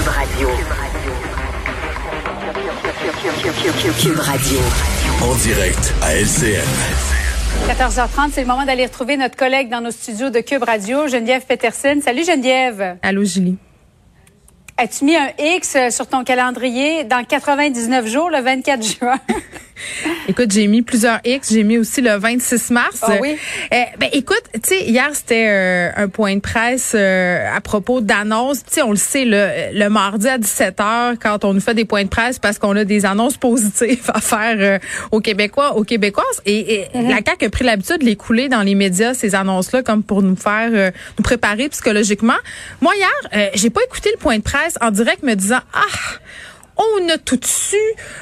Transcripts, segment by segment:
Cube Radio. Cube Radio. En direct à LCN. 14h30, c'est le moment d'aller retrouver notre collègue dans nos studios de Cube Radio, Geneviève Peterson. Salut Geneviève. Allô Julie. As-tu mis un X sur ton calendrier dans 99 jours, le 24 juin? Écoute, j'ai mis plusieurs X. J'ai mis aussi le 26 mars. Ah oui? Euh, ben écoute, tu sais, hier c'était euh, un point de presse euh, à propos d'annonces. Tu sais, on le sait le, le mardi à 17h quand on nous fait des points de presse parce qu'on a des annonces positives à faire aux Québécois, aux Québécoises. Et, mm-hmm. la CAQ a pris l'habitude de les couler dans les médias ces annonces-là comme pour nous faire nous préparer psychologiquement. Moi hier, j'ai pas écouté le point de presse en direct me disant ah on a tout su.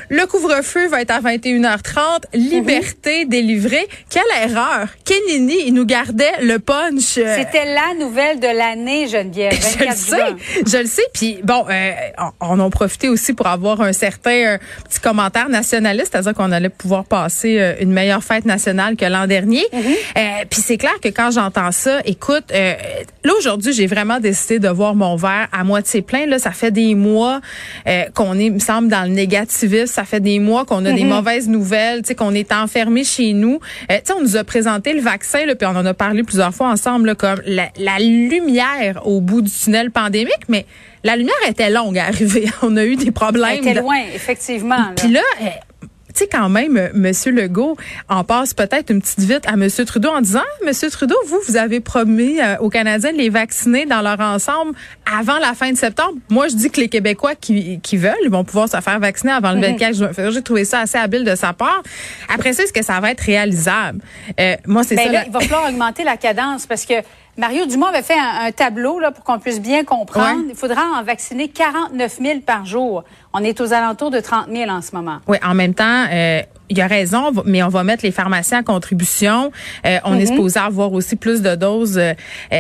Le couvre-feu va être à 21h30. Liberté mhm. délivrée. Quelle erreur. Kenini, il nous gardait le punch. Euh, C'était la nouvelle de l'année, Geneviève. je le sais. Je le sais. Puis bon, euh, on, en a profité aussi pour avoir un certain euh, petit commentaire nationaliste, c'est-à-dire qu'on allait pouvoir passer une meilleure fête nationale que l'an dernier. Mhm. puis c'est clair que quand j'entends ça, écoute, là aujourd'hui, j'ai vraiment décidé de voir mon verre à moitié plein. Là, ça fait des mois qu'on est il me semble, dans le négativisme. Ça fait des mois qu'on a des mhm. mauvaises nouvelles, tu sais, qu'on est enfermé chez nous. Euh, tu sais, on nous a présenté le vaccin, là, puis on en a parlé plusieurs fois ensemble, comme la, la lumière au bout du tunnel pandémique, mais la lumière était longue à arriver. On a eu des problèmes. Elle était loin, effectivement. Puis là, euh, tu sais, quand même, euh, Monsieur Legault en passe peut-être une petite vite à Monsieur Trudeau en disant, Monsieur Trudeau, vous, vous avez promis euh, aux Canadiens de les vacciner dans leur ensemble avant la fin de septembre. Moi, je dis que les Québécois qui, qui veulent vont pouvoir se faire vacciner avant le 24 mhm. juin. J'ai trouvé ça assez habile de sa part. Après ça, est-ce que ça va être réalisable? Euh, moi, c'est ben ça. Il va falloir augmenter la cadence parce que Mario Dumont avait fait un, tableau là, pour qu'on puisse bien comprendre. Il faudra en vacciner 49 000 par jour. On est aux alentours de 30 000 en ce moment. Oui, en même temps, euh, il y a raison, mais on va mettre les pharmaciens en contribution. Euh, on est mhm. supposé avoir aussi plus de doses euh,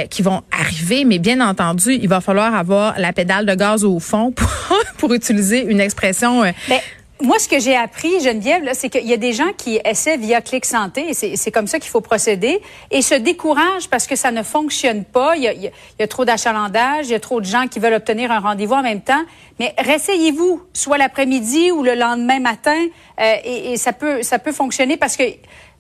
qui vont arriver, mais bien entendu, il va falloir avoir la pédale de gaz au fond pour, pour utiliser une expression. Ben, moi, ce que j'ai appris, Geneviève, c'est qu'il y a des gens qui essaient via Clic Santé, c'est comme ça qu'il faut procéder, et se découragent parce que ça ne fonctionne pas. Il y a, il y a trop d'achalandage, il y a trop de gens qui veulent obtenir un rendez-vous en même temps. Mais réessayez-vous, soit l'après-midi ou le lendemain matin, euh, et, et, ça peut ça peut fonctionner parce que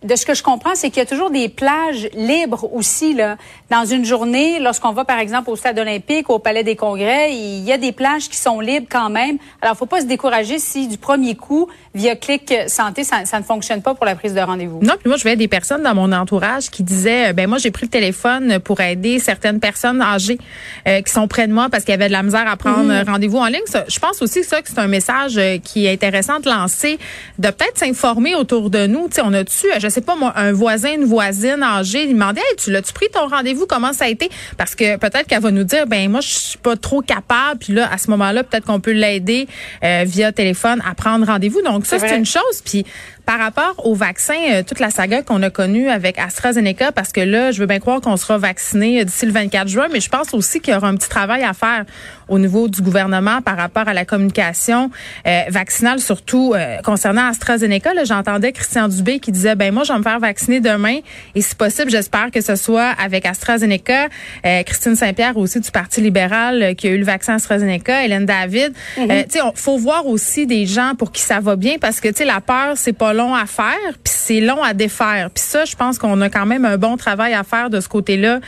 de ce que je comprends, c'est qu'il y a toujours des plages libres aussi là dans une journée. Lorsqu'on va par exemple au stade olympique, au palais des congrès, il y a des plages qui sont libres quand même. Alors, faut pas se décourager si du premier coup via Clic Santé, ça, ça ne fonctionne pas pour la prise de rendez-vous. Non, puis moi je voyais des personnes dans mon entourage qui disaient, ben moi j'ai pris le téléphone pour aider certaines personnes âgées euh, qui sont près de moi parce qu'il y avait de la misère à prendre mhm. rendez-vous en ligne. je pense aussi ça que c'est un message euh, qui est intéressant de lancer, de peut-être s'informer autour de nous. Tu sais, on a tu je sais pas moi, un voisin, une voisine âgée, il demandait, hey, tu l'as-tu pris ton rendez-vous? Comment ça a été? Parce que peut-être qu'elle va nous dire, ben moi, je suis pas trop capable. Puis là, à ce moment-là, peut-être qu'on peut, l'aider euh, via téléphone à prendre rendez-vous. Donc ça, c'est une chose. Puis par rapport au vaccin, euh, toute la saga qu'on a connue avec AstraZeneca, parce que là, je veux bien croire qu'on sera vacciné euh, d'ici le 24 juin, mais je pense aussi qu'il y aura un petit travail à faire au niveau du gouvernement par rapport à la communication euh, vaccinale, surtout concernant AstraZeneca. J'entendais Christian Dubé qui disait, ben moi, je vais me faire vacciner demain, et si possible, j'espère que ce soit avec AstraZeneca. Christine Saint-Pierre aussi du Parti libéral qui a eu le vaccin AstraZeneca, Hélène David. Mm-hmm. tu sais, faut voir aussi des gens pour qui ça va bien, parce que tu sais, la peur, c'est pas long à faire, puis c'est long à défaire. Puis ça, je pense qu'on a quand même un bon travail à faire de ce côté-là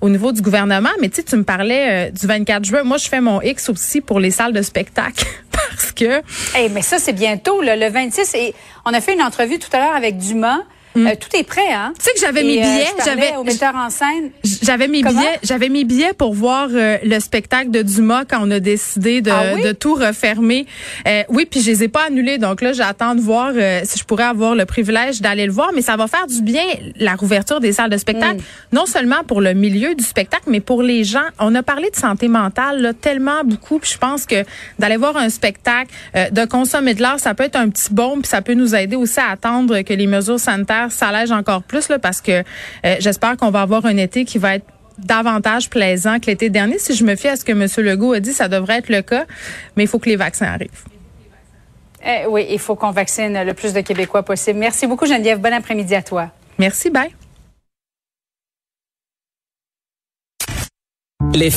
au niveau du gouvernement. Mais tu sais, tu me parlais euh, du 24 juin. Moi, je fais mon X aussi pour les salles de spectacle parce que. Eh, mais ça, c'est bientôt, le 26. Et on a fait une entrevue tout à l'heure avec Dumas. Mm. Euh, tout est prêt, hein? Tu sais que j'avais mes euh, billets, j'avais au metteur en scène. J'avais mes billets, j'avais mes billets pour voir euh, le spectacle de Dumas quand on a décidé de, ah de tout refermer. oui, puis je les ai pas annulés, donc là j'attends de voir si je pourrais avoir le privilège d'aller le voir, mais ça va faire du bien la rouverture des salles de spectacle, mm. non seulement pour le milieu du spectacle, mais pour les gens. On a parlé de santé mentale là, tellement beaucoup, puis je pense que d'aller voir un spectacle, de consommer de l'art, ça peut être un petit bon, puis ça peut nous aider aussi à attendre que les mesures sanitaires ça s'allège encore plus là, parce que euh, j'espère qu'on va avoir un été qui va être davantage plaisant que l'été dernier. Si je me fie à ce que M. Legault a dit, ça devrait être le cas, mais il faut que les vaccins arrivent. Eh oui, il faut qu'on vaccine le plus de Québécois possible. Merci beaucoup, Geneviève. Bon après-midi à toi. Merci, bye. Les